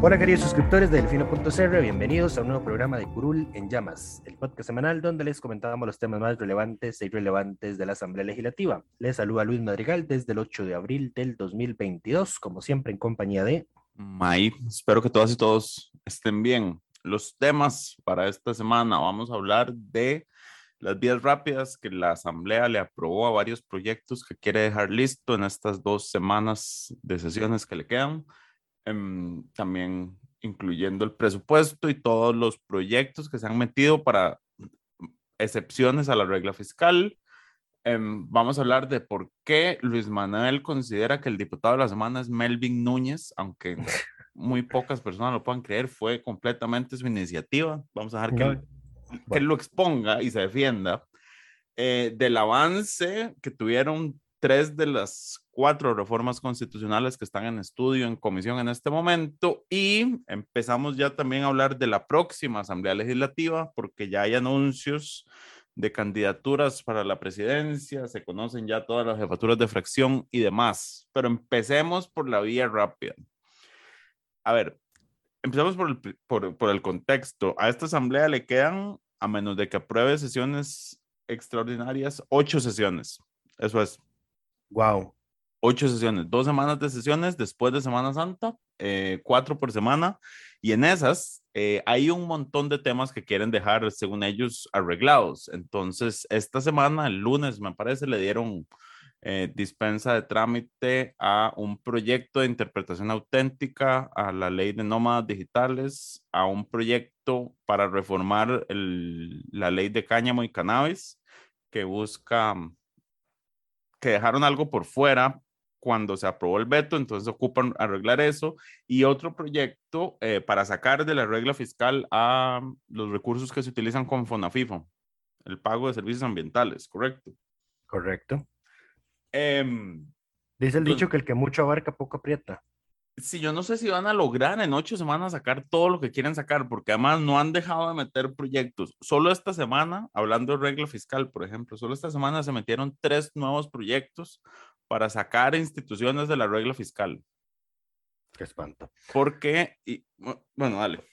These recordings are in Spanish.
Hola queridos suscriptores de Delfino.cr, bienvenidos a un nuevo programa de Curul en Llamas, el podcast semanal donde les comentamos los temas más relevantes e irrelevantes de la Asamblea Legislativa. Les saluda Luis Madrigal desde el 8 de abril del 2022, como siempre en compañía de... May, espero que todas y todos estén bien. Los temas para esta semana, vamos a hablar de las vías rápidas que la Asamblea le aprobó a varios proyectos que quiere dejar listo en estas dos semanas de sesiones que le quedan. Em, también incluyendo el presupuesto y todos los proyectos que se han metido para excepciones a la regla fiscal. Em, vamos a hablar de por qué Luis Manuel considera que el diputado de la semana es Melvin Núñez, aunque muy pocas personas lo puedan creer, fue completamente su iniciativa. Vamos a dejar que, él, que él lo exponga y se defienda. Eh, del avance que tuvieron tres de las cuatro reformas constitucionales que están en estudio, en comisión en este momento, y empezamos ya también a hablar de la próxima Asamblea Legislativa, porque ya hay anuncios de candidaturas para la presidencia, se conocen ya todas las jefaturas de fracción y demás, pero empecemos por la vía rápida. A ver, empezamos por el, por, por el contexto. A esta Asamblea le quedan, a menos de que apruebe sesiones extraordinarias, ocho sesiones. Eso es Wow. Ocho sesiones, dos semanas de sesiones después de Semana Santa, eh, cuatro por semana, y en esas eh, hay un montón de temas que quieren dejar, según ellos, arreglados. Entonces, esta semana, el lunes, me parece, le dieron eh, dispensa de trámite a un proyecto de interpretación auténtica, a la ley de nómadas digitales, a un proyecto para reformar el, la ley de cáñamo y cannabis, que busca que dejaron algo por fuera cuando se aprobó el veto, entonces ocupan arreglar eso. Y otro proyecto eh, para sacar de la regla fiscal a los recursos que se utilizan con FONAFIFO, el pago de servicios ambientales, ¿correcto? Correcto. Eh, Dice el dicho que el que mucho abarca, poco aprieta. Sí, yo no sé si van a lograr en ocho semanas sacar todo lo que quieren sacar, porque además no han dejado de meter proyectos. Solo esta semana, hablando de regla fiscal, por ejemplo, solo esta semana se metieron tres nuevos proyectos para sacar instituciones de la regla fiscal. Qué espanto. Porque, y, bueno, dale.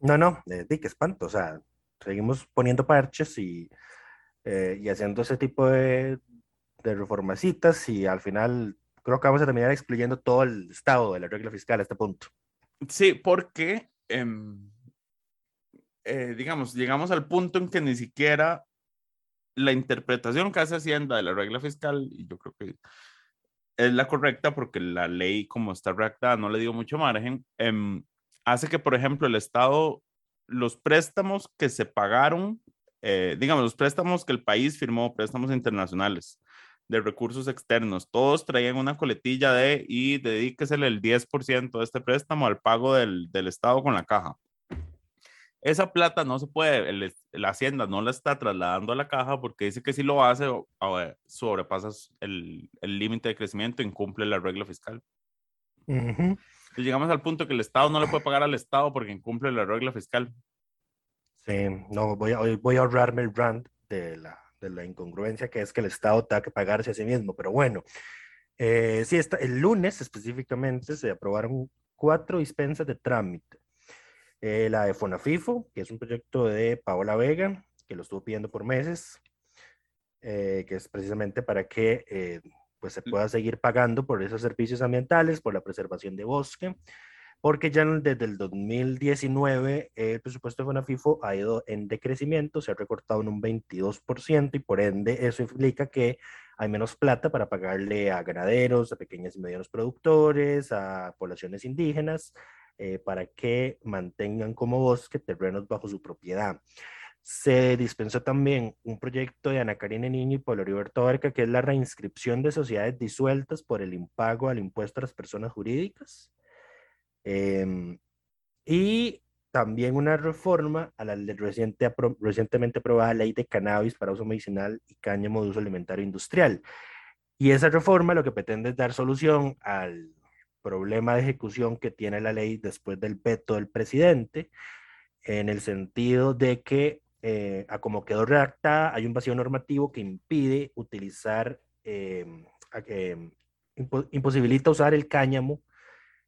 No, no, eh, di qué espanto. O sea, seguimos poniendo parches y, eh, y haciendo ese tipo de, de reformacitas y al final creo que vamos a terminar excluyendo todo el estado de la regla fiscal a este punto. Sí, porque, eh, eh, digamos, llegamos al punto en que ni siquiera la interpretación que hace Hacienda de la regla fiscal, y yo creo que es la correcta porque la ley como está redactada, no le digo mucho margen, eh, hace que, por ejemplo, el Estado, los préstamos que se pagaron, eh, digamos, los préstamos que el país firmó, préstamos internacionales, de recursos externos. Todos traían una coletilla de y dedíquesele el 10% de este préstamo al pago del, del, Estado con la caja. Esa plata no se puede, el, la Hacienda no la está trasladando a la caja porque dice que si lo hace, ver, sobrepasas el límite de crecimiento, incumple la regla fiscal. Uh -huh. Llegamos al punto que el Estado no le puede pagar al Estado porque incumple la regla fiscal. Sí, no, voy a, voy a ahorrarme el rant de la, de la incongruencia que es que el Estado tenga que pagarse a sí mismo. Pero bueno, eh, sí, está, el lunes específicamente se aprobaron cuatro dispensas de trámite. Eh, la de Fonafifo, que es un proyecto de Paola Vega, que lo estuvo pidiendo por meses, eh, que es precisamente para que eh, pues se pueda seguir pagando por esos servicios ambientales, por la preservación de bosque, porque ya desde el 2019 el presupuesto de FONAFIFO ha ido en decrecimiento, se ha recortado en un 22% y por ende eso implica que hay menos plata para pagarle a ganaderos, a pequeños y medianos productores, a poblaciones indígenas, eh, para que mantengan como bosque terrenos bajo su propiedad. Se dispensó también un proyecto de Ana Karina Niño y Pablo Roberto Barca, que es la reinscripción de sociedades disueltas por el impago al impuesto a las personas jurídicas. Em, y también una reforma a la reciente, recientemente aprobada ley de cannabis para uso medicinal y cáñamo de uso alimentario industrial. Y esa reforma lo que pretende es dar solución al problema de ejecución que tiene la ley después del veto del presidente, en el sentido de que, eh, a como quedó redactada, hay un vacío normativo que impide utilizar, eh, imposibilita usar el cáñamo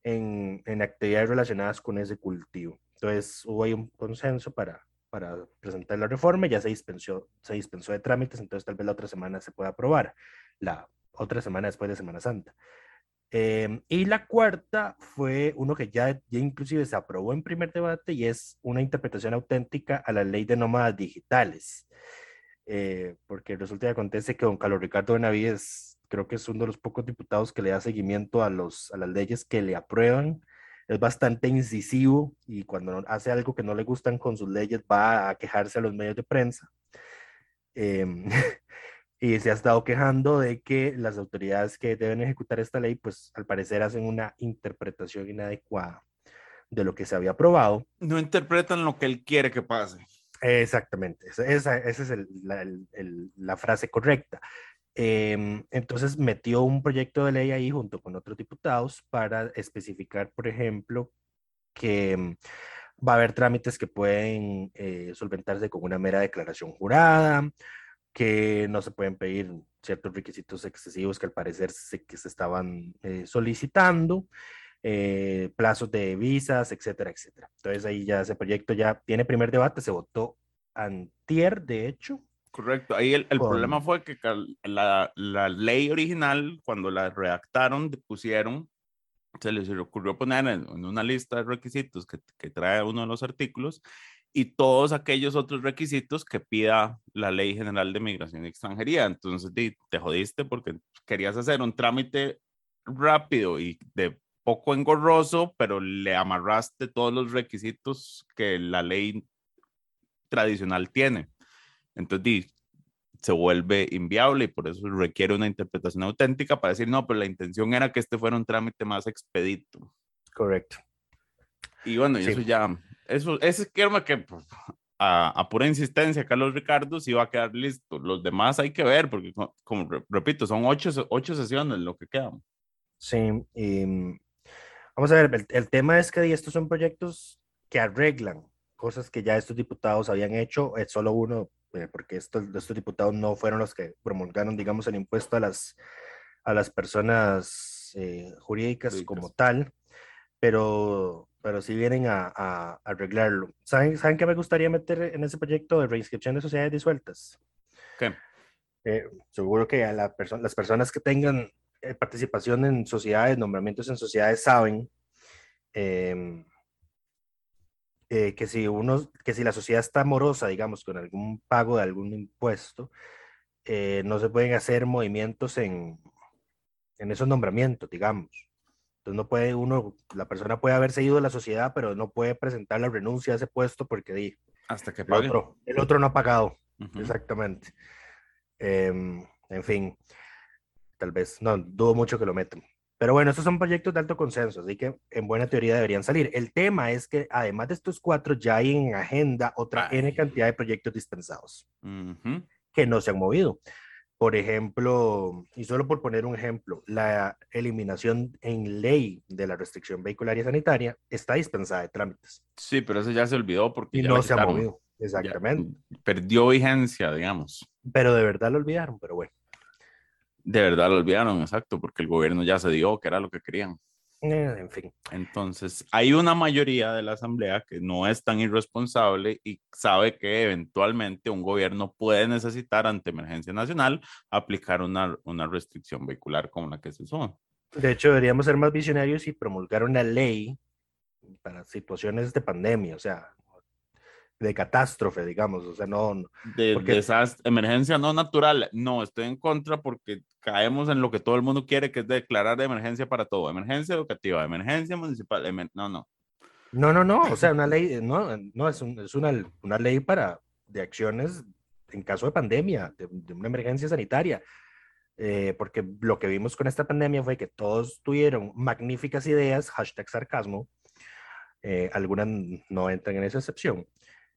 en, en, actividades relacionadas con ese cultivo. Entonces hubo ahí un consenso para, para presentar la reforma, ya se dispensó, se dispensó de trámites, entonces tal vez la otra semana se pueda aprobar, la otra semana después de Semana Santa. Em, y la cuarta fue uno que ya, ya inclusive se aprobó en primer debate y es una interpretación auténtica a la ley de nómadas digitales. Eh, porque resulta que acontece que don Carlos Ricardo Benavides creo que es uno de los pocos diputados que le da seguimiento a, los, a las leyes que le aprueban. Es bastante incisivo y cuando hace algo que no le gustan con sus leyes va a quejarse a los medios de prensa. Em, y se ha estado quejando de que las autoridades que deben ejecutar esta ley, pues al parecer hacen una interpretación inadecuada de lo que se había aprobado. No interpretan lo que él quiere que pase. Exactamente, esa, esa es el, la, el, la, frase correcta. Eh, entonces metió un proyecto de ley ahí junto con otros diputados para especificar, por ejemplo, que mm, va a haber trámites que pueden eh, solventarse con una mera declaración jurada, que no se pueden pedir ciertos requisitos excesivos que al parecer se, que se estaban eh, solicitando, eh, plazos de visas, etcétera, etcétera. Entonces ahí ya ese proyecto ya tiene primer debate, se votó antier, de hecho, Correcto. Ahí el, el problema fue que la, la, ley original, cuando la redactaron, pusieron, se les ocurrió poner en, una lista de requisitos que, que, trae uno de los artículos y todos aquellos otros requisitos que pida la Ley General de Migración y Extranjería. Entonces te jodiste porque querías hacer un trámite rápido y de poco engorroso, pero le amarraste todos los requisitos que la ley tradicional tiene. Entonces, se vuelve inviable y por eso requiere una interpretación auténtica para decir, no, pero la intención era que este fuera un trámite más expedito. Correcto. Y bueno, y eso ya, eso, ese es que pues, a, a, pura insistencia, Carlos Ricardo sí va a quedar listo. Los demás hay que ver, porque como, repito, son ocho, ocho sesiones lo que quedan. Sí, y vamos a ver, el, el tema es que estos son proyectos que arreglan cosas que ya estos diputados habían hecho, es solo uno porque estos, estos diputados no fueron los que promulgaron, digamos, el impuesto a las, a las personas eh, jurídicas como tal, pero, pero sí vienen a, a, arreglarlo. ¿Saben, ¿Saben qué me gustaría meter en ese proyecto de reinscripción de sociedades disueltas? ¿Qué? Eh, seguro que a la perso las personas que tengan eh, participación en sociedades, nombramientos en sociedades, saben eh, eh, que si uno, que si la sociedad está morosa, digamos, con algún pago de algún impuesto, eh, no se pueden hacer movimientos en, en esos nombramientos, digamos. Entonces no puede uno, la persona puede haberse ido de la sociedad, pero no puede presentar la renuncia a ese puesto porque di, hasta que pague. El otro, el otro no ha pagado. Uh -huh. Exactamente. Eh, en fin, tal vez, no, dudo mucho que lo metan. Pero bueno, estos son proyectos de alto consenso, así que en buena teoría deberían salir. El tema es que además de estos cuatro, ya hay en agenda otra Ay. N cantidad de proyectos dispensados uh -huh. que no se han movido. Por ejemplo, y solo por poner un ejemplo, la eliminación en ley de la restricción vehicular y sanitaria está dispensada de trámites. Sí, pero eso ya se olvidó porque y no se ha movido. Exactamente. Ya perdió vigencia, digamos. Pero de verdad lo olvidaron, pero bueno. De verdad lo olvidaron, exacto, porque el gobierno ya se dio que era lo que querían. Eh, en fin. Entonces, hay una mayoría de la Asamblea que no es tan irresponsable y sabe que eventualmente un gobierno puede necesitar ante emergencia nacional aplicar una, una restricción vehicular como la que se usó. De hecho, deberíamos ser más visionarios y promulgar una ley para situaciones de pandemia, o sea, de catástrofe, digamos, o sea, no... De porque- desastre, emergencia no natural. No, estoy en contra porque caemos en lo que todo el mundo quiere, que es declarar emergencia para todo. Emergencia educativa, emergencia municipal. emer- No, no. No, no, no, o sea, una ley, no, no, es, un- es una, una ley para, de acciones en caso de pandemia, de, de una emergencia sanitaria, eh, porque lo que vimos con esta pandemia fue que todos tuvieron magníficas ideas, hashtag sarcasmo, eh, algunas no entran en esa excepción,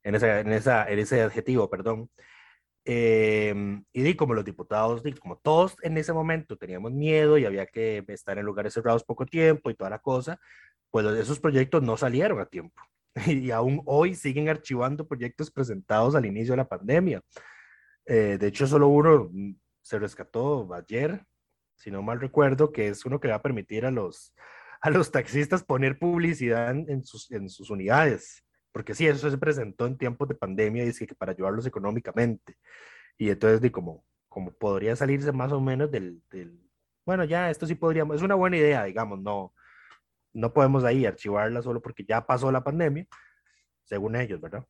en, esa, en, esa, en ese adjetivo, perdón, eh, y di, como los diputados, di, como todos en ese momento teníamos miedo y había que estar en lugares cerrados poco tiempo y toda la cosa, pues esos proyectos no salieron a tiempo. Y aún hoy siguen archivando proyectos presentados al inicio de la pandemia. Eh, de hecho, solo uno mm, se rescató ayer, si no mal recuerdo, que es uno que va a permitir a los, a los taxistas poner publicidad en sus, en sus unidades. Porque sí, eso se presentó en tiempos de pandemia es que para ayudarlos económicamente. Y entonces, di, como, como podría salirse más o menos del, del, bueno, ya esto sí podríamos, es una buena idea, digamos, no, no podemos ahí archivarla solo porque ya pasó la pandemia, según ellos, ¿verdad?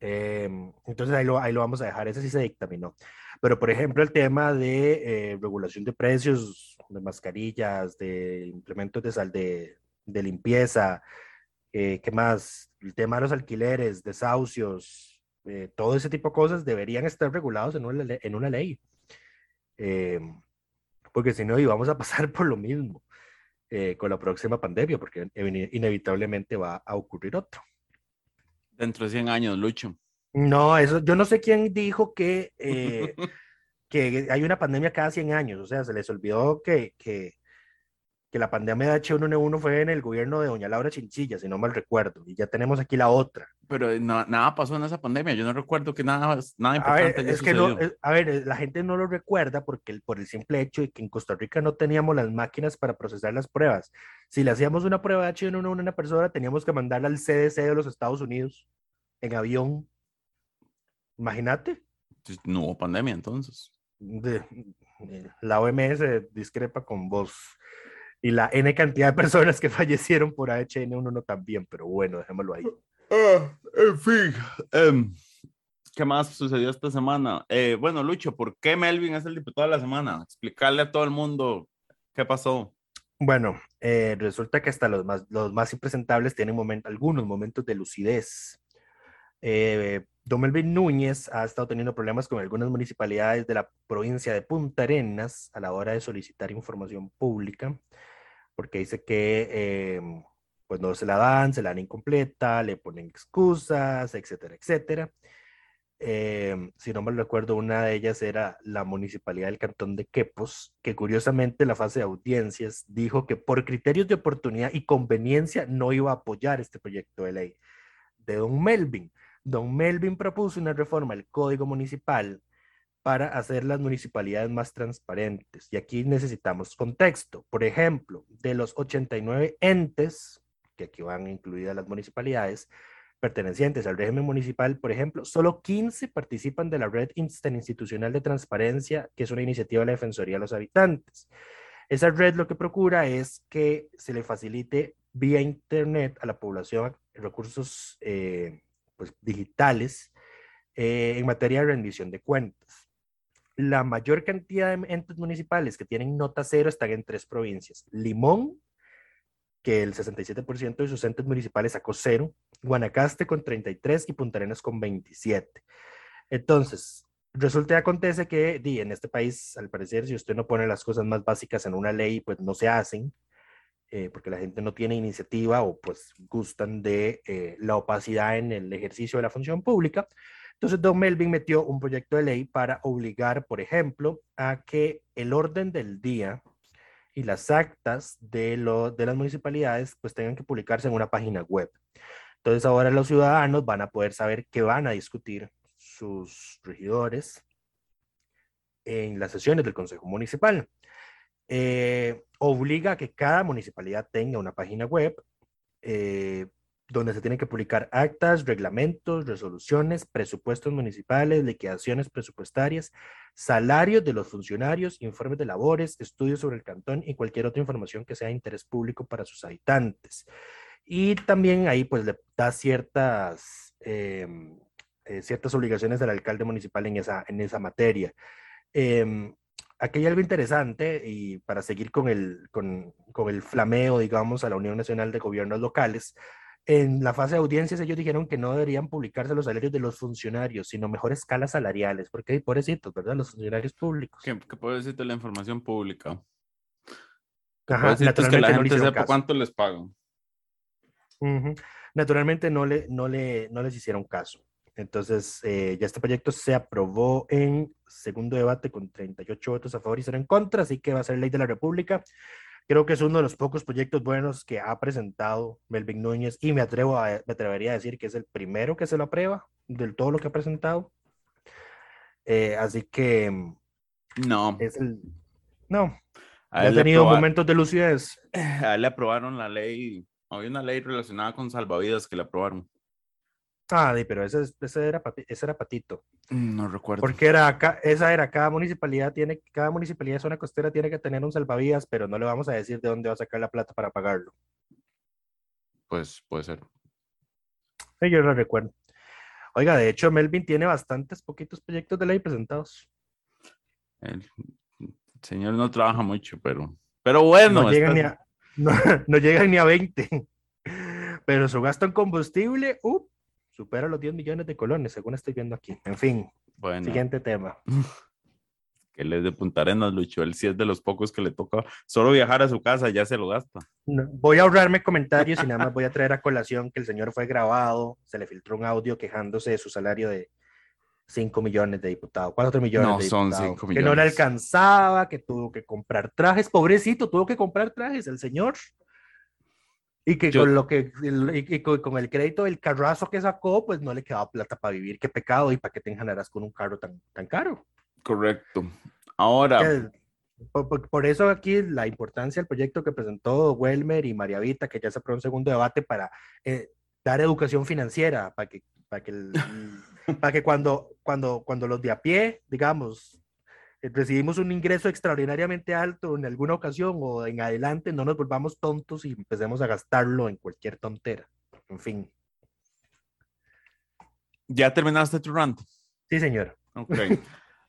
Em, entonces ahí lo, ahí lo vamos a dejar, ese sí se dictaminó. Pero por ejemplo, el tema de eh, regulación de precios, de mascarillas, de implementos de sal de, de limpieza, eh, ¿qué más? El tema de los alquileres, desahucios, eh, todo ese tipo de cosas deberían estar regulados en una, en una ley. Em, porque si no, íbamos a pasar por lo mismo eh, con la próxima pandemia, porque ine- inevitablemente va a ocurrir otro. Dentro de 100 años, Lucho. No, eso, yo no sé quién dijo que, eh, que hay una pandemia cada 100 años, o sea, se les olvidó que, que, que la pandemia de H1N1 fue en el gobierno de doña Laura Chinchilla, si no mal recuerdo, y ya tenemos aquí la otra. Pero no- nada pasó en esa pandemia. Yo no recuerdo que nada, nada A ver, importante es que no, eh, a ver, eh, la gente no lo recuerda porque el- por el simple hecho de que en Costa Rica no teníamos las máquinas para procesar las pruebas. Si le hacíamos una prueba de H1N1 a una persona, teníamos que mandarla al CDC de los Estados Unidos en avión. Imagínate. Pues, No hubo pandemia entonces. de- eh, la OMS discrepa con vos y la N cantidad de personas que fallecieron por H1N1 también, pero bueno, dejémoslo ahí. Ah, en fin. em, ¿Qué más sucedió esta semana? Eh, bueno, Lucho, ¿por qué Melvin es el diputado de la semana? Explicarle a todo el mundo qué pasó. Bueno, eh, resulta que hasta los más, los más impresentables tienen moment- algunos momentos de lucidez. Eh, Don Melvin Núñez ha estado teniendo problemas con algunas municipalidades de la provincia de Punta Arenas a la hora de solicitar información pública, porque dice que eh, pues no se la dan, se la dan incompleta, le ponen excusas, etcétera, etcétera. Eh, si no me recuerdo, una de ellas era la municipalidad del cantón de Quepos, que curiosamente en la fase de audiencias dijo que por criterios de oportunidad y conveniencia no iba a apoyar este proyecto de ley de Don Melvin. Don Melvin propuso una reforma al Código Municipal para hacer las municipalidades más transparentes. Y aquí necesitamos contexto. Por ejemplo, de los 89 entes, que aquí van incluidas las municipalidades, pertenecientes al régimen municipal, por ejemplo, solo 15 participan de la Red Interinstitucional de Transparencia, que es una iniciativa de la Defensoría de los Habitantes. Esa red lo que procura es que se le facilite vía Internet a la población recursos eh, pues, digitales eh, en materia de rendición de cuentas. La mayor cantidad de entes municipales que tienen nota cero están en tres provincias. Limón, que el 67% de sus entes municipales sacó cero, Guanacaste con 33 y Punta Arenas con 27. Entonces, resulta y acontece que di, en este país, al parecer, si usted no pone las cosas más básicas en una ley, pues no se hacen, eh, porque la gente no tiene iniciativa o pues gustan de eh, la opacidad en el ejercicio de la función pública. Entonces, Don Melvin metió un proyecto de ley para obligar, por ejemplo, a que el orden del día y las actas de, lo, de las municipalidades pues tengan que publicarse en una página web. Entonces ahora los ciudadanos van a poder saber qué van a discutir sus regidores en las sesiones del Consejo Municipal. Eh, obliga a que cada municipalidad tenga una página web eh, donde se tienen que publicar actas, reglamentos, resoluciones, presupuestos municipales, liquidaciones presupuestarias, salarios de los funcionarios, informes de labores, estudios sobre el cantón y cualquier otra información que sea de interés público para sus habitantes. y también ahí pues le da ciertas, em, eh, ciertas obligaciones al alcalde municipal en esa, en esa materia. Em, aquí hay algo interesante y para seguir con el, con, con el flameo, digamos, a la Unión Nacional de Gobiernos Locales, en la fase de audiencias ellos dijeron que no deberían publicarse los salarios de los funcionarios, sino mejor escalas salariales, porque hay pobrecitos, ¿verdad? Los funcionarios públicos. ¿Qué, qué puedo decirte la información pública? Ajá, es que la naturalmente no gente hicieron sepa caso. cuánto les pagan. Ujú. Naturalmente no, le, no, le, no les hicieron caso. Entonces, eh, ya este proyecto se aprobó en segundo debate con 38 votos a favor y 0 en contra, así que va a ser ley de la República. Creo que es uno de los pocos proyectos buenos que ha presentado Melvin Núñez y me, atrevo a, me atrevería a decir que es el primero que se lo aprueba del todo lo que ha presentado. Eh, así que No, es el... No, a ha tenido momentos de lucidez. a él le aprobaron la ley. Había una ley relacionada con salvavidas que le aprobaron. Ah, di, pero ese, es- ese, era, ese era Patito. Mm, No recuerdo. Porque era acá, esa era, cada municipalidad tiene, cada municipalidad de zona costera tiene que tener un salvavidas, pero no le vamos a decir de dónde va a sacar la plata para pagarlo. Pues puede ser. Sí, yo lo recuerdo. Oiga, de hecho, Melvin tiene bastantes poquitos proyectos de ley presentados. El señor no trabaja mucho, pero, pero bueno. no, llegan ni a, no, no llegan ni a 20. Pero su gasto en combustible, uh, supera los 10 millones de colones, según estoy viendo aquí. En fin, bueno, siguiente tema. que él es de Punta Arenas, Lucho. Él sí es de los pocos que le toca solo viajar a su casa, ya se lo gasta. No, voy a ahorrarme comentarios y nada más voy a traer a colación que el señor fue grabado, se le filtró un audio quejándose de su salario de 5 millones de diputados, 4 millones No, de son diputados, cinco que no le millones. alcanzaba, que tuvo que comprar trajes, pobrecito, tuvo que comprar trajes el señor. Y que Yo- con lo que el- y, y con, con el crédito del carrazo que sacó, pues no le quedaba plata para vivir. Qué pecado y para qué te enjanarás con un carro tan, tan caro. Correcto. Ahora, Que- Por, por- eso aquí la importancia del proyecto que presentó Welmer y María Vita, que ya se aprobó un segundo debate para eh, dar educación financiera, para que, para que, el- para que cuando, cuando, cuando los de a pie, digamos, recibimos un ingreso extraordinariamente alto en alguna ocasión o en adelante, no nos volvamos tontos y empecemos a gastarlo en cualquier tontera. En fin. ¿ya terminaste tu rant? Sí, señor. Ok.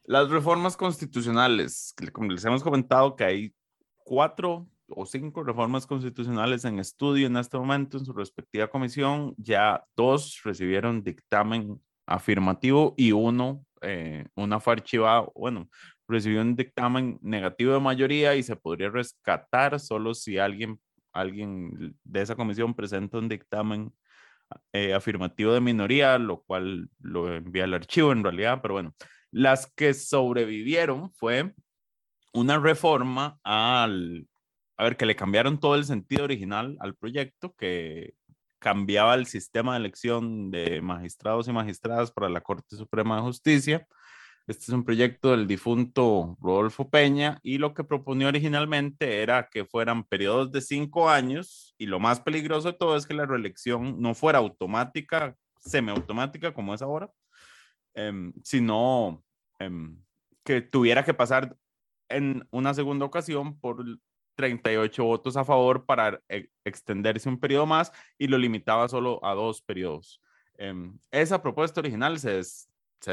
Las reformas constitucionales, como les hemos comentado que hay cuatro o cinco reformas constitucionales en estudio en este momento en su respectiva comisión, ya dos recibieron dictamen afirmativo y uno, eh, una fue archivado, bueno, recibió un dictamen negativo de mayoría y se podría rescatar solo si alguien, alguien de esa comisión presenta un dictamen eh, afirmativo de minoría, lo cual lo envía al archivo en realidad, pero bueno, las que sobrevivieron fue una reforma al, a ver, que le cambiaron todo el sentido original al proyecto, que cambiaba el sistema de elección de magistrados y magistradas para la Corte Suprema de Justicia. Este es un proyecto del difunto Rodolfo Peña y lo que proponía originalmente era que fueran periodos de cinco años y lo más peligroso de todo es que la reelección no fuera automática, semiautomática como es ahora, em, sino em, que tuviera que pasar en una segunda ocasión por 38 votos a favor para e- extenderse un periodo más y lo limitaba solo a dos periodos. Em, esa propuesta original se, des- se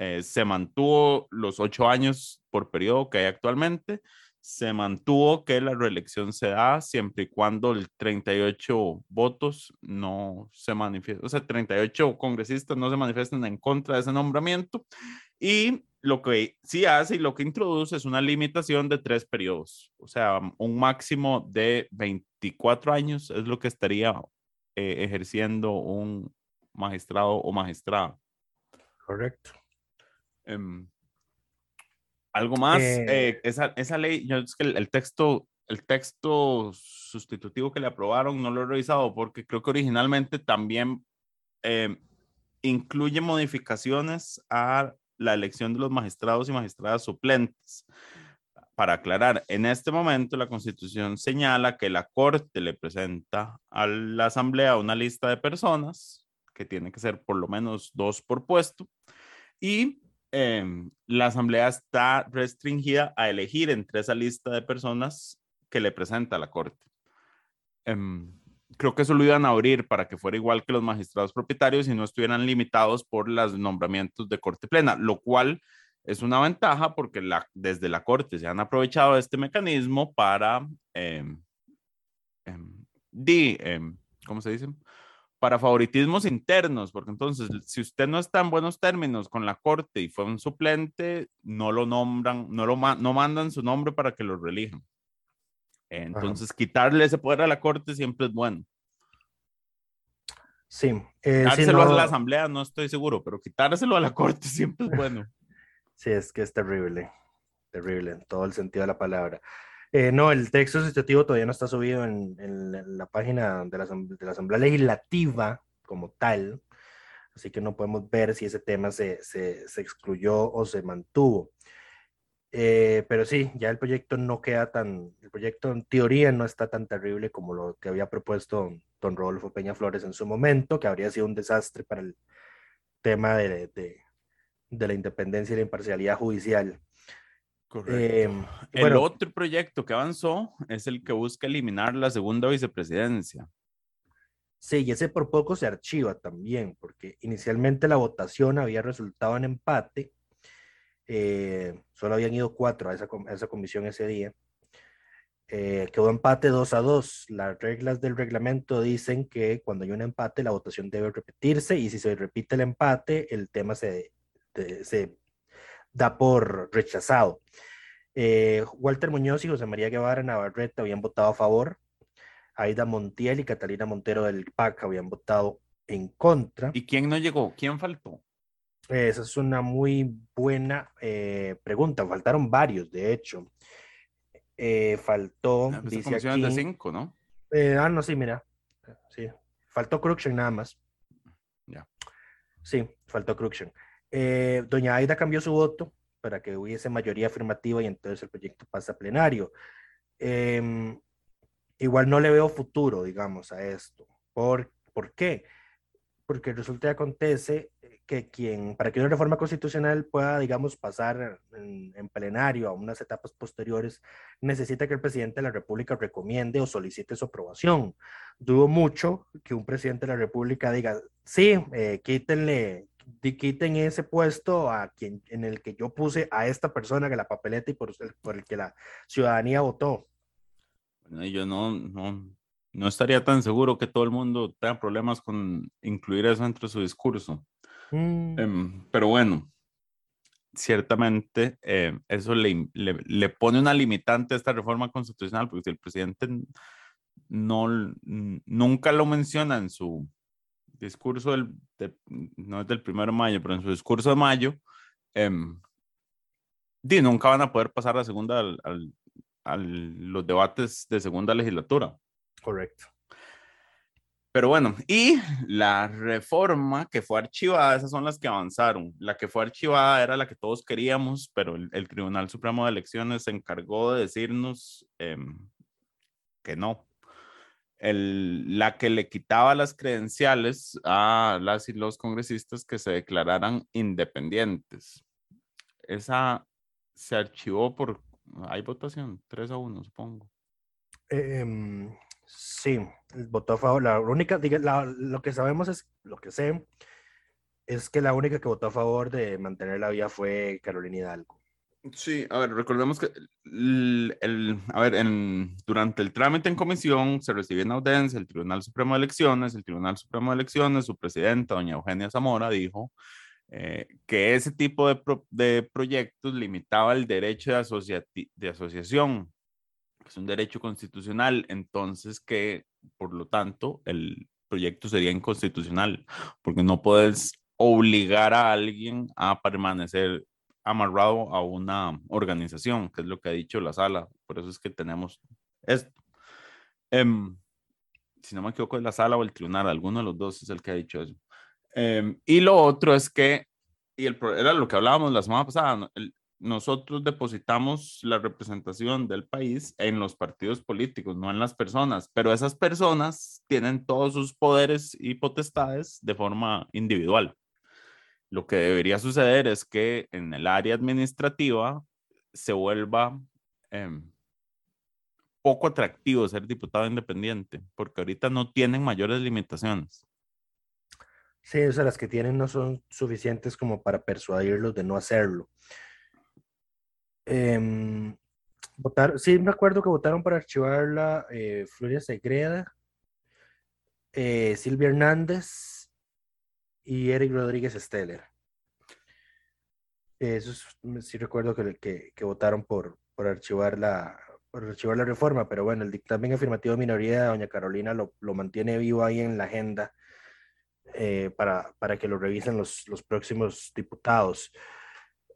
eh, se mantuvo los ocho años por periodo que hay actualmente, se mantuvo que la reelección se da siempre y cuando el 38 votos no se manifiesten, o sea, 38 congresistas no se manifiesten en contra de ese nombramiento. Y lo que sí hace y lo que introduce es una limitación de tres periodos, o sea, un máximo de 24 años es lo que estaría eh, ejerciendo un magistrado o magistrada. Correcto. Em, algo más, Eh, eh, esa, esa ley, yo es que el, el texto, el texto sustitutivo que le aprobaron no lo he revisado porque creo que originalmente también em, incluye modificaciones a la elección de los magistrados y magistradas suplentes. Para aclarar, en este momento la Constitución señala que la Corte le presenta a la Asamblea una lista de personas, que tiene que ser por lo menos dos por puesto, y em, la Asamblea está restringida a elegir entre esa lista de personas que le presenta la Corte. Em, creo que eso lo iban a abrir para que fuera igual que los magistrados propietarios y no estuvieran limitados por los nombramientos de corte plena, lo cual es una ventaja porque la, desde la corte se han aprovechado este mecanismo para, eh, eh, ¿cómo se dice? Para favoritismos internos, porque entonces si usted no está en buenos términos con la corte y fue un suplente, no lo nombran, no lo no mandan su nombre para que lo relijan. Entonces, quitarle ese poder a la corte siempre es bueno. Sí. Eh, Dárselo a la asamblea no estoy seguro, pero quitárselo a la corte siempre es bueno. sí, es que es terrible. Terrible en todo el sentido de la palabra. Eh, no, el texto asociativo todavía no está subido en, la página de la, Asamblea Legislativa como tal, así que no podemos ver si ese tema se, se, excluyó o se mantuvo. Eh, pero sí, ya el proyecto no queda tan, el proyecto en teoría no está tan terrible como lo que había propuesto don Rodolfo Peña Flores en su momento, que habría sido un desastre para el tema de, de la independencia y la imparcialidad judicial. Correcto. Em, el otro proyecto que avanzó es el que busca eliminar la segunda vicepresidencia. Sí, y ese por poco se archiva también, porque inicialmente la votación había resultado en empate eh, solo habían ido cuatro a esa, esa comisión ese día. Eh, quedó empate 2 a 2. Las reglas del reglamento dicen que cuando hay un empate la votación debe repetirse y si se repite el empate el tema se, se da por rechazado. Eh, Walter Muñoz y José María Guevara Navarrete habían votado a favor. Aida Montiel y Catalina Montero del PAC habían votado en contra. ¿Y quién no llegó? ¿Quién faltó? Esa es una muy buena eh, pregunta. Faltaron varios, de hecho. Eh, faltó. Ah, pues dice aquí, de cinco, ¿no? Ah, no, sí, mira. Sí. Faltó Cruxion nada más. Ya. Sí, faltó Cruxion. doña Aida cambió su voto para que hubiese mayoría afirmativa y entonces el proyecto pasa a plenario. Em, igual no le veo futuro, digamos, a esto. ¿Por, ¿por qué? Porque resulta que acontece que quien, para que una reforma constitucional pueda, digamos, pasar en, plenario a unas etapas posteriores, necesita que el presidente de la República recomiende o solicite su aprobación. Dudo mucho que un presidente de la República diga, sí, eh, quítenle, quiten ese puesto a quien, en el que yo puse a esta persona que la papeleta y por, por el que la ciudadanía votó. Bueno, yo no, no, no estaría tan seguro que todo el mundo tenga problemas con incluir eso entre su discurso. Mm. Em, pero bueno, ciertamente eh, eso le, le, pone una limitante a esta reforma constitucional, porque si el presidente no, nunca lo menciona en su discurso, del, no es del primero de mayo, pero en su discurso de mayo, eh, nunca van a poder pasar a segunda al, los debates de segunda legislatura. Correcto. Pero bueno, y la reforma que fue archivada, esas son las que avanzaron. La que fue archivada era la que todos queríamos, pero el, Tribunal Supremo de Elecciones se encargó de decirnos em, que no. La que le quitaba las credenciales a las y los congresistas que se declararan independientes. Esa se archivó por, hay votación, 3 a 1, supongo. Eh, Sí, votó a favor. La única, lo que sabemos es, lo que sé, es que la única que votó a favor de mantener la vía fue Carolina Hidalgo. Sí, a ver, recordemos que el, a ver, en, durante el trámite en comisión se recibió en audiencia el Tribunal Supremo de Elecciones, el Tribunal Supremo de Elecciones, su presidenta, doña Eugenia Zamora, dijo eh, que ese tipo de, de, proyectos limitaba el derecho de, de asociación es un derecho constitucional, entonces que por lo tanto el proyecto sería inconstitucional, porque no puedes obligar a alguien a permanecer amarrado a una organización, que es lo que ha dicho la sala. Por eso es que tenemos esto. Em, si no me equivoco, es la sala o el tribunal, alguno de los dos es el que ha dicho eso. Em, y lo otro es que, y el, era lo que hablábamos la semana pasada, nosotros depositamos la representación del país en los partidos políticos, no en las personas, pero esas personas tienen todos sus poderes y potestades de forma individual. Lo que debería suceder es que en el área administrativa se vuelva em, poco atractivo ser diputado independiente, porque ahorita no tienen mayores limitaciones. Sí, o sea, las que tienen no son suficientes como para persuadirlos de no hacerlo. Em, sí, me acuerdo que votaron para archivarla eh, Floria Segreda, eh, Silvia Hernández y Eric Rodríguez Steller. Eso es- sí recuerdo que, que, que votaron por, por, archivar la, por archivar la reforma, pero bueno, el dictamen afirmativo de minoría de doña Carolina lo, lo mantiene vivo ahí en la agenda eh, para, para que lo revisen los, los próximos diputados.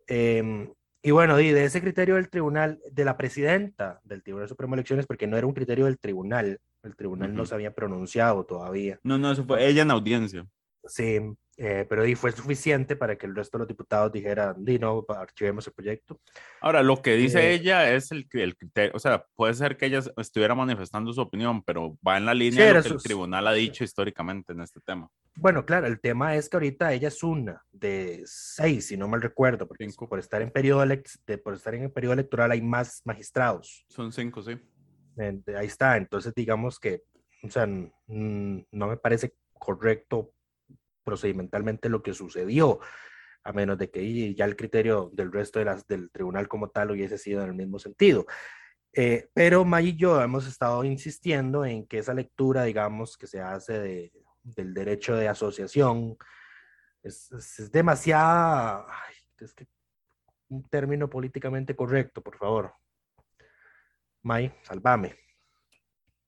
Em, y bueno, y de ese criterio del tribunal, de la presidenta del Tribunal Supremo de Elecciones, porque no era un criterio del tribunal, el tribunal no Ujú. se había pronunciado todavía. No, no, eso fue ella en audiencia. Sí, eh, pero y fue suficiente para que el resto de los diputados dijeran, di no, archivemos el proyecto. Ahora, lo que dice Eh, ella es el, el criterio, o sea, puede ser que ella estuviera manifestando su opinión, pero va en la Sí, línea de era lo que el sus- tribunal ha dicho históricamente en este tema. Bueno, claro, el tema es que ahorita ella es una de seis, si no mal recuerdo, porque Cinco. por estar en periodo de, por estar en el periodo electoral hay más magistrados. Son cinco, sí. Eh, de- ahí está, entonces digamos que, o sea, no me parece correcto procedimentalmente lo que sucedió, a menos de que ya el criterio del resto de las, del tribunal como tal hubiese sido en el mismo sentido. Eh, pero May y yo hemos estado insistiendo en que esa lectura, digamos, que se hace de, del derecho de asociación, es, es, es un término políticamente correcto, por favor. May, salvame.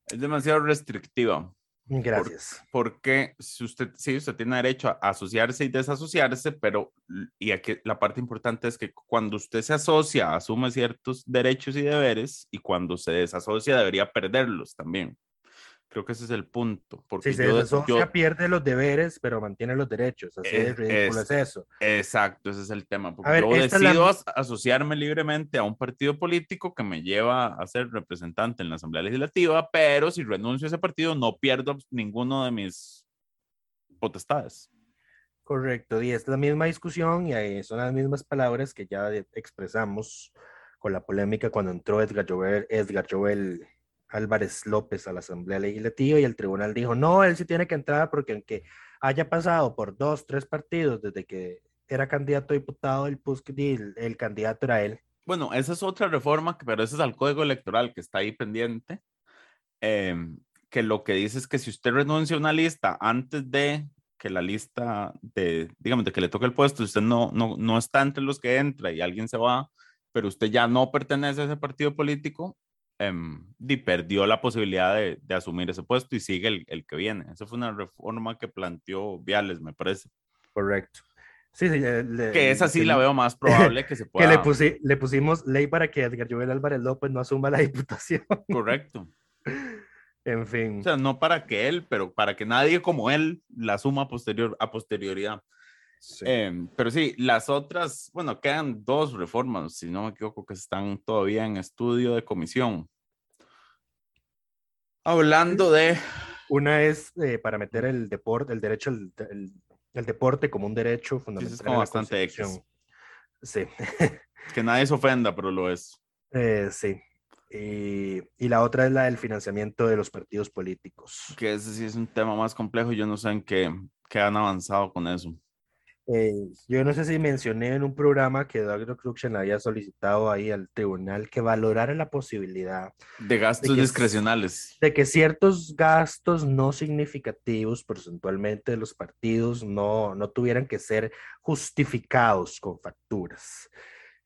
Es demasiado restrictiva. Gracias. Porque si usted, sí, usted tiene derecho a asociarse y desasociarse, pero, y aquí la parte importante es que cuando usted se asocia, asume ciertos derechos y deberes, y cuando se desasocia, debería perderlos también. Creo que ese es el punto. Porque Si se yo, desasocia, yo- pierde los deberes, pero mantiene los derechos. Así de Es- ridículo es, es- eso. Exacto, ese es el tema. Porque ver, yo la- decido as- asociarme libremente a un partido político que me lleva a ser representante en la Asamblea Legislativa, pero si renuncio a ese partido no pierdo ninguno de mis potestades. Correcto. Y es la misma discusión y ahí son las mismas palabras que ya de- expresamos con la polémica cuando entró Edgar Joel, Edgar Joel Álvarez López a la Asamblea Legislativa y el tribunal dijo, no, él sí tiene que entrar porque aunque haya pasado por dos, tres partidos desde que era candidato a diputado, el, el, el candidato era él. Bueno, esa es otra reforma, pero ese es al código electoral que está ahí pendiente, em, que lo que dice es que si usted renuncia a una lista antes de que la lista de, digamos, de que le toque el puesto, usted no, no, no está entre los que entra y alguien se va, pero usted ya no pertenece a ese partido político, em, y perdió la posibilidad de, de asumir ese puesto y sigue el, el que viene. Esa fue una reforma que planteó Viales, me parece. Correcto. Sí, sí. le- Que esa sí le- la veo más probable que se Que pueda. le, pusi- le pusimos ley para que Edgar Joel Álvarez López no asuma la diputación. Correcto. en fin. O sea, no para que él, pero para que nadie como él la suma posterior, a posterioridad. Sí. Eh, pero sí, las otras, bueno, quedan dos reformas, si no me equivoco, que están todavía en estudio de comisión. Hablando de, Una es eh, para meter el deporte, el derecho al el, el deporte como un derecho fundamental. como en la bastante X. Sí, que nadie se ofenda, pero lo es. eh, sí. Y, y la otra es la del financiamiento de los partidos políticos. Que ese sí es un tema más complejo, yo no sé en qué, qué han avanzado con eso. Eh, yo no sé si mencioné en un programa que Doug Cruxen había solicitado ahí al tribunal que valorara la posibilidad De gastos que es- discrecionales. de que ciertos gastos no significativos porcentualmente de los partidos no, no tuvieran que ser justificados con facturas.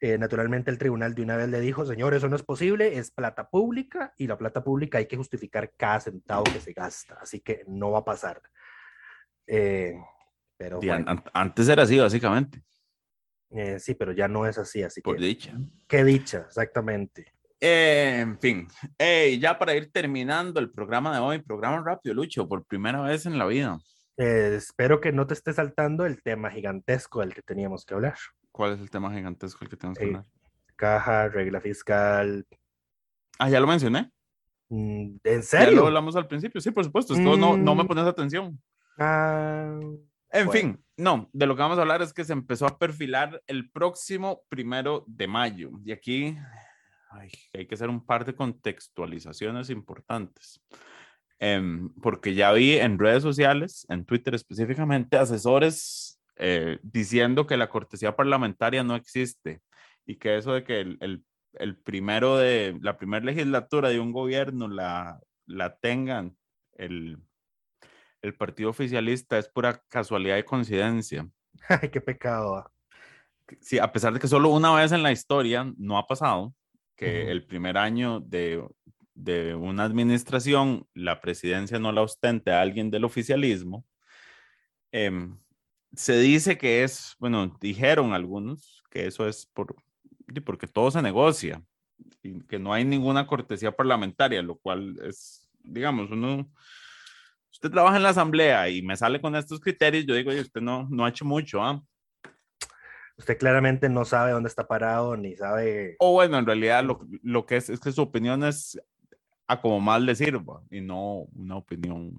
Eh, naturalmente el tribunal de una vez le dijo, señor, eso no es posible, es plata pública y la plata pública hay que justificar cada centavo que se gasta, así que no va a pasar. Eh, pero bueno, an- Antes era así, básicamente, eh, sí, pero ya no es así, así por que dicha. qué dicha, exactamente. Eh, en fin, Eh, ya para ir terminando el programa de hoy, programa rápido, Lucho, por primera vez en la vida. Eh, espero que no te esté saltando el tema gigantesco del que teníamos que hablar. ¿Cuál es el tema gigantesco el que tenemos que hablar? caja, regla fiscal. Ah, ya lo mencioné. Mm, ¿En Ya lo serio? hablamos al principio. Sí, por supuesto. No, no me Mm. pones atención. Ah, En Bueno. fin, no, de lo que vamos a hablar es que se empezó a perfilar el próximo primero de mayo. Y aquí hay que hacer un par de contextualizaciones importantes. Em, porque ya vi en redes sociales, en Twitter específicamente, asesores eh, diciendo que la cortesía parlamentaria no existe y que eso de que el, el, el primero de la primera legislatura de un gobierno la, la tengan el, el partido oficialista es pura casualidad y coincidencia. Ay, qué pecado. ah. Sí, a pesar de que solo una vez en la historia no ha pasado que el primer año de, de una administración la presidencia no la ostente a alguien del oficialismo, em, se dice que es, bueno, dijeron algunos que eso es por, porque todo se negocia y que no hay ninguna cortesía parlamentaria, lo cual es, digamos, uno, usted trabaja en la asamblea y me sale con estos criterios, yo digo, "Oye, usted no, no ha hecho mucho, ¿ah? Usted claramente no sabe dónde está parado, ni sabe. O bueno, en realidad lo, lo que es es que su opinión es a como más le sirva y no una opinión.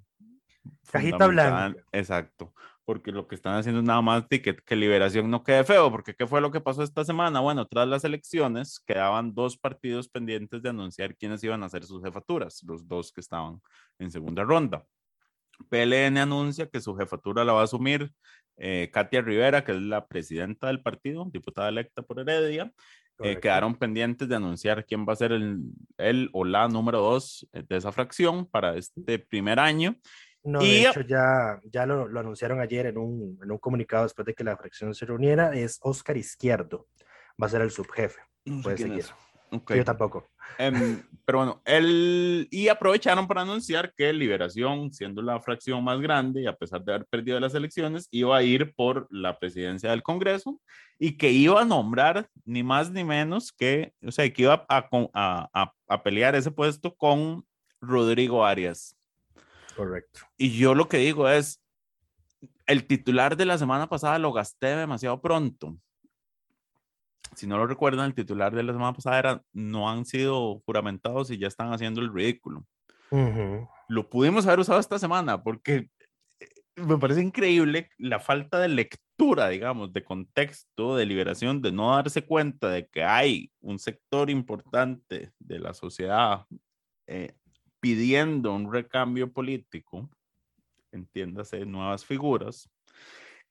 Cajita blanca. Exacto, porque lo que están haciendo es nada más que, que liberación no quede feo, porque ¿qué fue lo que pasó esta semana? Bueno, tras las elecciones quedaban dos partidos pendientes de anunciar quiénes iban a ser sus jefaturas, los dos que estaban en segunda ronda. PLN anuncia que su jefatura la va a asumir eh, Katia Rivera, que es la presidenta del partido, diputada electa por Heredia. Eh, quedaron pendientes de anunciar quién va a ser el, el o la número dos eh, de esa fracción para este primer año. No, Y- de hecho ya, ya lo, lo anunciaron ayer en un, en un comunicado después de que la fracción se reuniera. Es Oscar Izquierdo. Va a ser el subjefe. No sé Puede seguir. es. Ok. Yo tampoco. Em, pero bueno, él, y aprovecharon para anunciar que Liberación, siendo la fracción más grande y a pesar de haber perdido las elecciones, iba a ir por la presidencia del Congreso y que iba a nombrar ni más ni menos que, o sea, que iba a, a- a- a pelear ese puesto con Rodrigo Arias. Correcto. Y yo lo que digo es, el titular de la semana pasada lo gasté demasiado pronto. Si no lo recuerdan, el titular de la semana pasada era, no han sido juramentados y ya están haciendo el ridículo. Ujú. Lo pudimos haber usado esta semana porque eh, me parece increíble la falta de lectura, digamos, de contexto, de liberación, de no darse cuenta de que hay un sector importante de la sociedad eh, pidiendo un recambio político, entiéndase, nuevas figuras,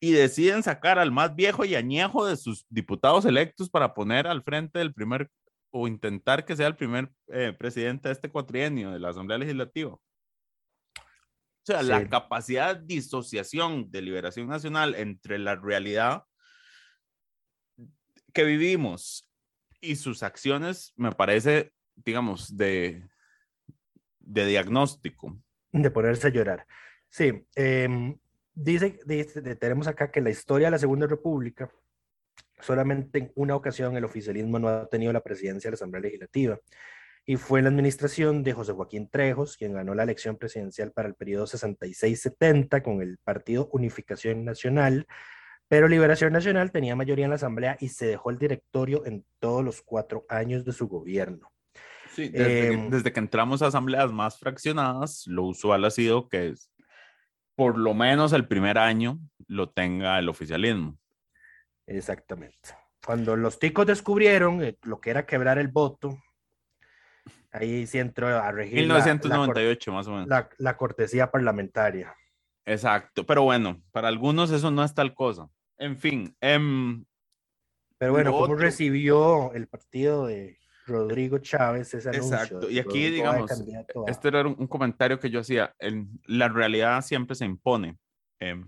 y deciden sacar al más viejo y añejo de sus diputados electos para poner al frente del primer, o intentar que sea el primer eh, presidente de este cuatrienio de la Asamblea Legislativa. O sea, la Sí. capacidad de disociación de liberación nacional entre la realidad que vivimos y sus acciones me parece, digamos, de, de diagnóstico. De ponerse a llorar. Sí. em, dice, dice- de- tenemos acá que la historia de la Segunda República, solamente en una ocasión el oficialismo no ha tenido la presidencia de la Asamblea Legislativa. Y fue en la administración de José Joaquín Trejos, quien ganó la elección presidencial para el periodo 66-70 con el Partido Unificación Nacional, pero Liberación Nacional tenía mayoría en la Asamblea y se dejó el directorio en todos los cuatro años de su gobierno. Sí, desde, que- Em, desde que entramos a asambleas más fraccionadas, lo usual ha sido que por lo menos el primer año lo tenga el oficialismo. Exactamente. Cuando los ticos descubrieron eh, lo que era quebrar el voto, ahí sí entró a regir la- la cor- 1998 más o menos. la, la cortesía parlamentaria. Exacto, pero bueno, para algunos eso no es tal cosa. En fin, em, Pero bueno, ¿cómo otro- recibió el partido de Rodrigo Chávez ese anuncio? Exacto, de y aquí, digamos, este era un, un comentario que yo hacía, en, la realidad siempre se impone. em,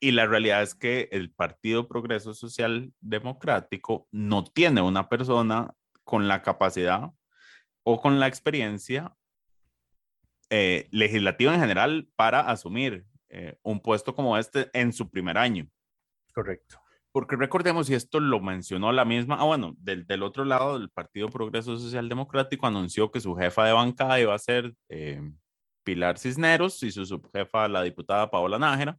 Y la realidad es que el Partido Progreso Social Democrático no tiene una persona con la capacidad o con la experiencia eh, legislativa en general para asumir eh, un puesto como este en su primer año. Correcto. Porque recordemos, y esto lo mencionó la misma, ah, bueno, del, del otro lado, del Partido Progreso Social Democrático anunció que su jefa de bancada iba a ser eh, Pilar Cisneros y su subjefa, la diputada Paola Nájera,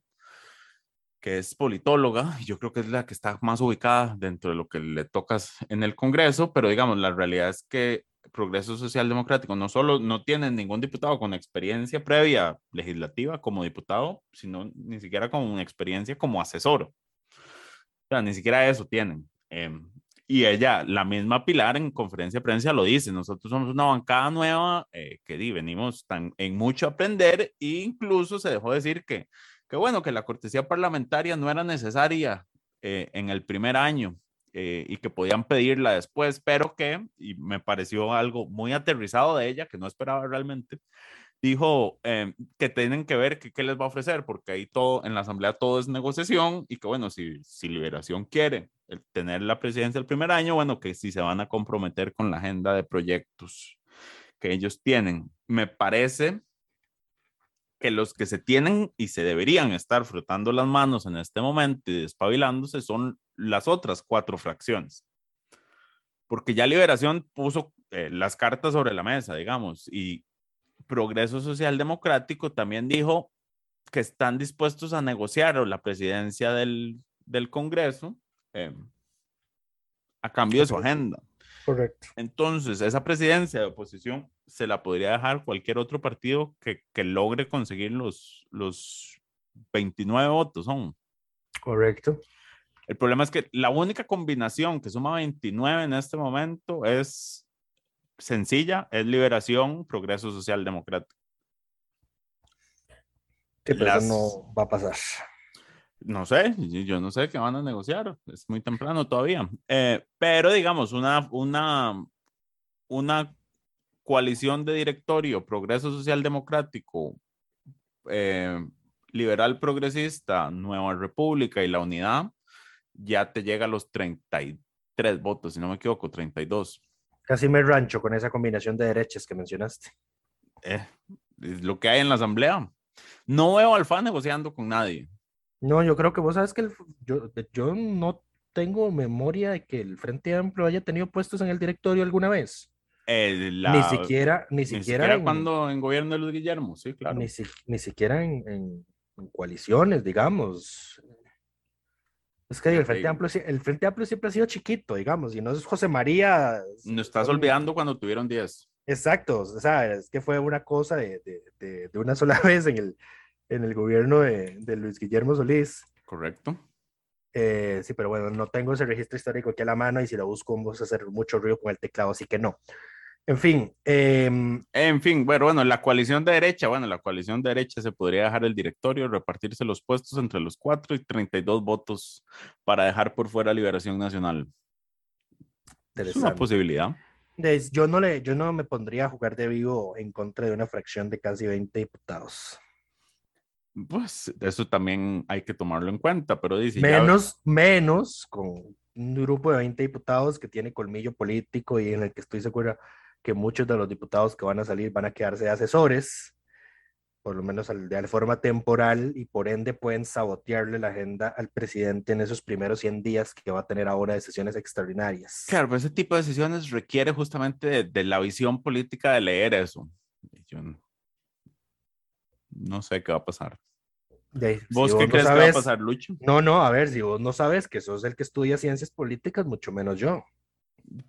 que es politóloga, y yo creo que es la que está más ubicada dentro de lo que le tocas en el Congreso, pero digamos, la realidad es que Progreso Social Democrático no solo no tiene ningún diputado con experiencia previa legislativa como diputado, sino ni siquiera con experiencia como asesor. Sea, ni siquiera eso tienen. Em, Y ella, la misma Pilar en conferencia de prensa lo dice, nosotros somos una bancada nueva eh, que di, venimos tan, en mucho aprender e incluso se dejó decir que, que bueno, que la cortesía parlamentaria no era necesaria eh, en el primer año eh, y que podían pedirla después, pero que, y me pareció algo muy aterrizado de ella, que no esperaba realmente, dijo eh, que tienen que ver qué les va a ofrecer, porque ahí todo, en la asamblea todo es negociación y que bueno, si, si Liberación quiere tener la presidencia el primer año, bueno, que si se van a comprometer con la agenda de proyectos que ellos tienen. Me parece que los que se tienen y se deberían estar frotando las manos en este momento y despabilándose son las otras cuatro fracciones. Porque ya Liberación puso eh, las cartas sobre la mesa, digamos, y Progreso Social Democrático también dijo que están dispuestos a negociar la presidencia del, del Congreso eh, a cambio de su agenda. Correcto. Entonces, esa presidencia de oposición se la podría dejar cualquier otro partido que, que logre conseguir los, los 29 votos, son. Correcto. El problema es que la única combinación que suma 29 en este momento es sencilla, es liberación, progreso social democrático. Sí, pero eso no va a pasar. No sé, yo no sé qué van a negociar, es muy temprano todavía. Eh, pero digamos, una, una, una coalición de directorio, progreso social democrático, eh, liberal progresista, Nueva República y la unidad, ya te llega a los 33 votos, si no me equivoco, 32. Casi me rancho con esa combinación de derechas que mencionaste. Eh, es lo que hay en la asamblea. No veo al FA negociando con nadie. No, yo creo que vos sabes que yo, yo no tengo memoria de que el Frente Amplio haya tenido puestos en el directorio alguna vez. ni siquiera, ni siquiera, en, cuando en gobierno de Luis Guillermo, sí, claro. Ni, ni siquiera en, en, coaliciones, digamos. Es que el Frente, Amplio, el Frente Amplio siempre ha sido chiquito, digamos, y no es José María. No estás olvidando cuando tuvieron 10. Exacto, o sea, es que fue una cosa de, de, de, una sola vez en el, en el gobierno de, Luis Guillermo Solís. Correcto. Eh, sí, pero bueno, no tengo ese registro histórico aquí a la mano y si lo busco vamos a hacer mucho ruido con el teclado, así que no. En fin. Em, en fin, bueno, bueno, la coalición de derecha, bueno, la coalición de derecha se podría dejar el directorio, repartirse los puestos entre los cuatro y 32 votos para dejar por fuera Liberación Nacional. Es una posibilidad. Yo no, le, yo no me pondría a jugar de vivo en contra de una fracción de casi 20 diputados. Pues eso también hay que tomarlo en cuenta, pero dice... Menos, menos con un grupo de 20 diputados que tiene colmillo político y en el que estoy segura que muchos de los diputados que van a salir van a quedarse de asesores, por lo menos de forma temporal, y por ende pueden sabotearle la agenda al presidente en esos primeros 100 días que va a tener ahora de sesiones extraordinarias. Claro, pero ese tipo de sesiones requiere justamente de, la visión política de leer eso. Yo no, sé qué va a pasar. ¿Vos qué crees que va a pasar, Lucho? No, no, a ver, si vos no sabes que sos el que estudia ciencias políticas, mucho menos yo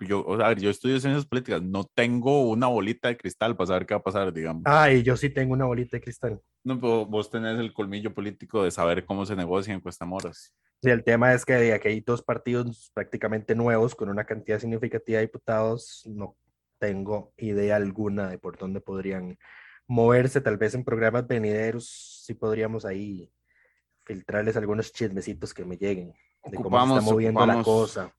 yo, o sea, yo estudio ciencias políticas, no tengo una bolita de cristal para saber qué va a pasar, digamos. Ay, yo sí tengo una bolita de cristal. No, pero vos tenés el colmillo político de saber cómo se negocia en Cuesta Moras. Sí, el tema es que aquí hay dos partidos prácticamente nuevos con una cantidad significativa de diputados. No tengo idea alguna de por dónde podrían moverse. Tal vez en programas venideros sí podríamos ahí filtrarles algunos chismecitos que me lleguen de cómo se está moviendo la cosa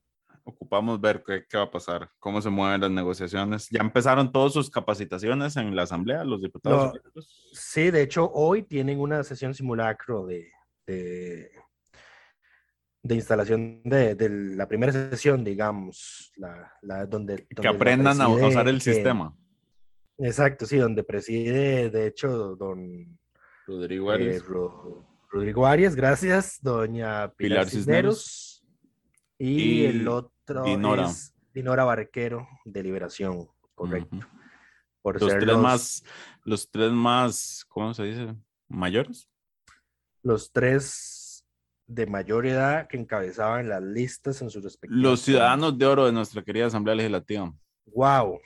ocupamos ver qué, qué, va a pasar, cómo se mueven las negociaciones. ¿Ya empezaron todas sus capacitaciones en la Asamblea, los diputados? sí, de hecho, hoy tienen una sesión simulacro de, de, de instalación de, de, la primera sesión, digamos, la, la donde, Que aprendan a usar el sistema. Exacto, sí, donde preside, de hecho, don Rodrigo Arias. Eh, Rodrigo Arias, gracias, doña Pilar, Cisneros. Y, el otro Dinora. es Dinora Barquero de Liberación, correcto. Por los tres más, los tres más, ¿cómo se dice? ¿Mayores? Los tres de mayor edad que encabezaban las listas en sus respectivos. Los ciudadanos de oro de nuestra querida Asamblea Legislativa. Wow.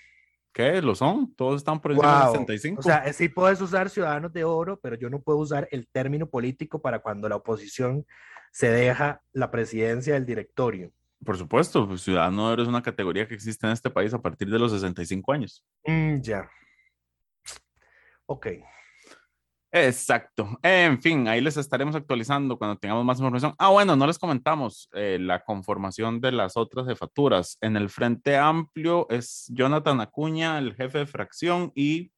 ¿Qué? ¿Lo son? Todos están por encima de 65. O sea, sí puedes usar ciudadanos de oro, pero yo no puedo usar el término político para cuando la oposición se deja la presidencia del directorio. Por supuesto, pues, ciudadano eres una categoría que existe en este país a partir de los 65 años. Mm, ya. Ok. Exacto. En fin, ahí les estaremos actualizando cuando tengamos más información. Ah, bueno, no les comentamos eh, la conformación de las otras jefaturas. En el Frente Amplio es Jonathan Acuña, el jefe de fracción, y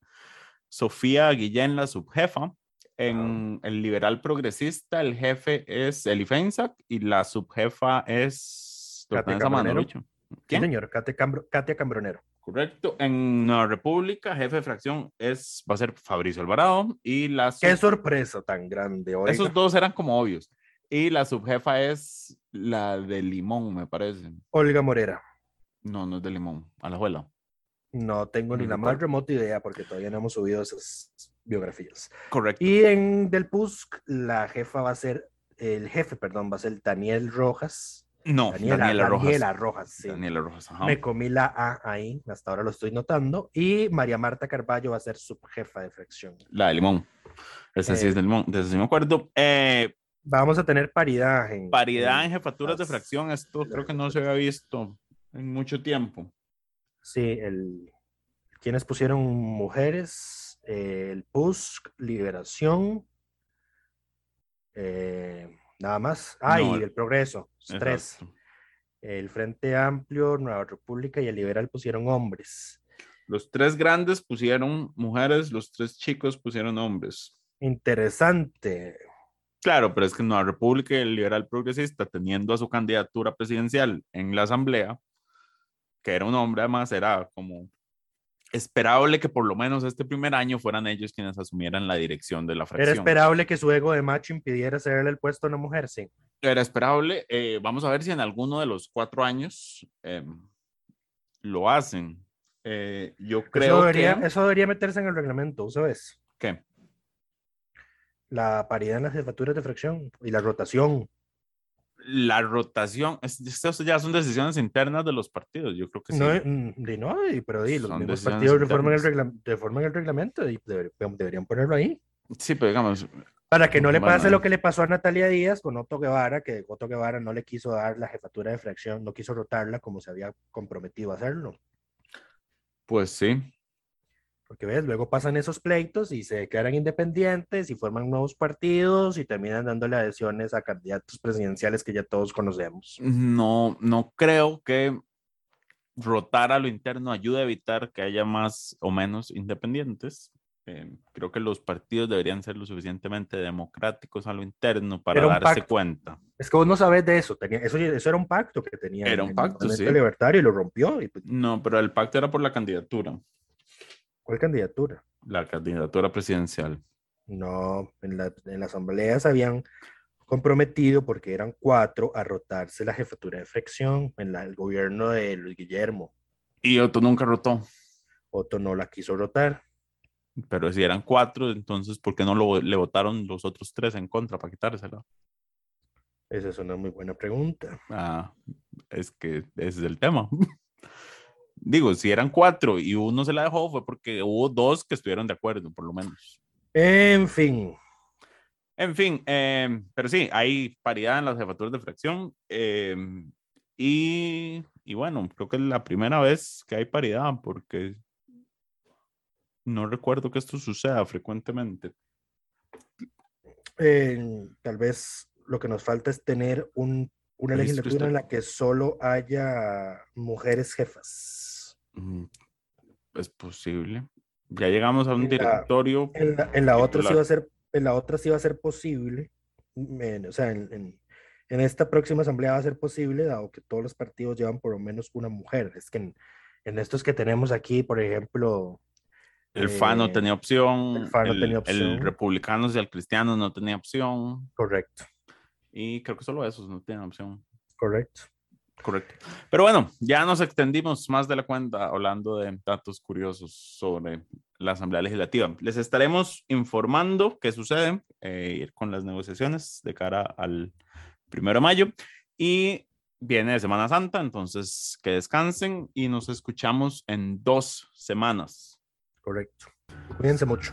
Sofía Guillén, la subjefa. En el Liberal Progresista, el jefe es Eli Feinsack y la subjefa es Katia Cambronero. Sí, ¿Quién? señor, Katia, Cambro- Katia Cambronero. Correcto. En Nueva República, jefe de fracción es, va a ser Fabricio Alvarado y la Qué sorpresa tan grande. oiga. Esos dos eran como obvios. Y la subjefa es la de Limón, me parece. Olga Morera. No, no es de Limón, Alajuela. No tengo ni No la más remota idea porque todavía no hemos subido esas biografías. Correcto. Y en Del PUSC, la jefa va a ser, el jefe, perdón, va a ser Daniel Rojas. no, Daniela, Daniela, Rojas. Daniela Rojas, sí. Daniela Rojas, ajá. Me comí la A ahí, hasta ahora lo estoy notando. Y María Marta Carballo va a ser subjefa de fracción. La de Limón. Esa sí Eh, es de Limón, de esa sí me acuerdo. Eh, Vamos a tener paridad en. paridad en jefaturas de fracción, esto creo que no se había visto en mucho tiempo. Sí, el, quienes pusieron mujeres, Eh, el PUSC, Liberación, eh, nada más. Ah, No, y el Progreso, tres. El Frente Amplio, Nueva República y el Liberal pusieron hombres. Los tres grandes pusieron mujeres, los tres chicos pusieron hombres. Interesante. Claro, pero es que Nueva República y el Liberal Progresista, teniendo a su candidatura presidencial en la Asamblea, que era un hombre, además era como esperable que por lo menos este primer año fueran ellos quienes asumieran la dirección de la Era fracción. esperable que su ego de macho impidiera cederle el puesto a una mujer, sí. Era esperable. eh, vamos a ver si en alguno de los cuatro años eh, lo hacen. Eh, yo creo eso, debería, que... eso debería meterse en el reglamento, ¿sabes? ¿Qué? La paridad en las jefaturas de fracción y la rotación. La rotación, es- estas ya son decisiones internas de los partidos, yo creo que sí. No, mm, no, di, pero di, los mismos partidos reforman el, reforman el reglamento y deber- deberían ponerlo ahí. Sí, pero digamos, Para que no le Bueno, pase eh. lo que le pasó a Natalia Díaz con Otto Guevara, que Otto Guevara no le quiso dar la jefatura de fracción, no quiso rotarla como se había comprometido a hacerlo. pues sí. Porque ves, luego pasan esos pleitos y se declaran independientes y forman nuevos partidos y terminan dándole adhesiones a candidatos presidenciales que ya todos conocemos. No, no creo que rotar a lo interno ayude a evitar que haya más o menos independientes. Eh, creo que los partidos deberían ser lo suficientemente democráticos a lo interno para darse pacto. cuenta. Es que vos no sabes de eso. Tenía, eso, eso era un pacto que tenía. Era un el pacto, movimiento sí. libertario y lo rompió. Y, pues, No, pero el pacto era por la candidatura, ¿Cuál candidatura? la candidatura presidencial. No, en la, en la asamblea se habían comprometido porque eran cuatro a rotarse la jefatura de fracción en la- el gobierno de Luis Guillermo. Y Otto nunca rotó, Otto no la quiso rotar. pero si eran cuatro, entonces ¿por qué no lo, le votaron los otros tres en contra para quitársela? Esa es una muy buena pregunta. Ah, es que ese es el tema. Digo, si eran cuatro y uno se la dejó fue porque hubo dos que estuvieron de acuerdo, por lo menos. En fin, En fin, em, pero sí, hay paridad en las jefaturas de fracción. em, y, y bueno, creo que es la primera vez que hay paridad porque no recuerdo que esto suceda frecuentemente. eh, tal vez lo que nos falta es tener un- una legislatura en la que solo haya mujeres jefas. Mm, Es posible. Ya llegamos a un En la- directorio. En la, en la otra sí va a ser, en la otra sí va a ser posible, en- o sea, en, esta próxima asamblea va a ser posible, dado que todos los partidos llevan por lo menos una mujer. Es que en, en estos que tenemos aquí, por ejemplo, El FA no eh, tenía opción. el FA no tenía El opción. Republicanos y el Cristiano no tenía opción. correcto, Y creo que solo esos no tenían opción. correcto. Correcto. Pero bueno, ya nos extendimos más de la cuenta hablando de datos curiosos sobre la Asamblea Legislativa. Les estaremos informando qué sucede eh, con las negociaciones de cara al primero de mayo. Y viene Semana Santa, entonces que descansen y nos escuchamos en dos semanas. Correcto. Cuídense mucho.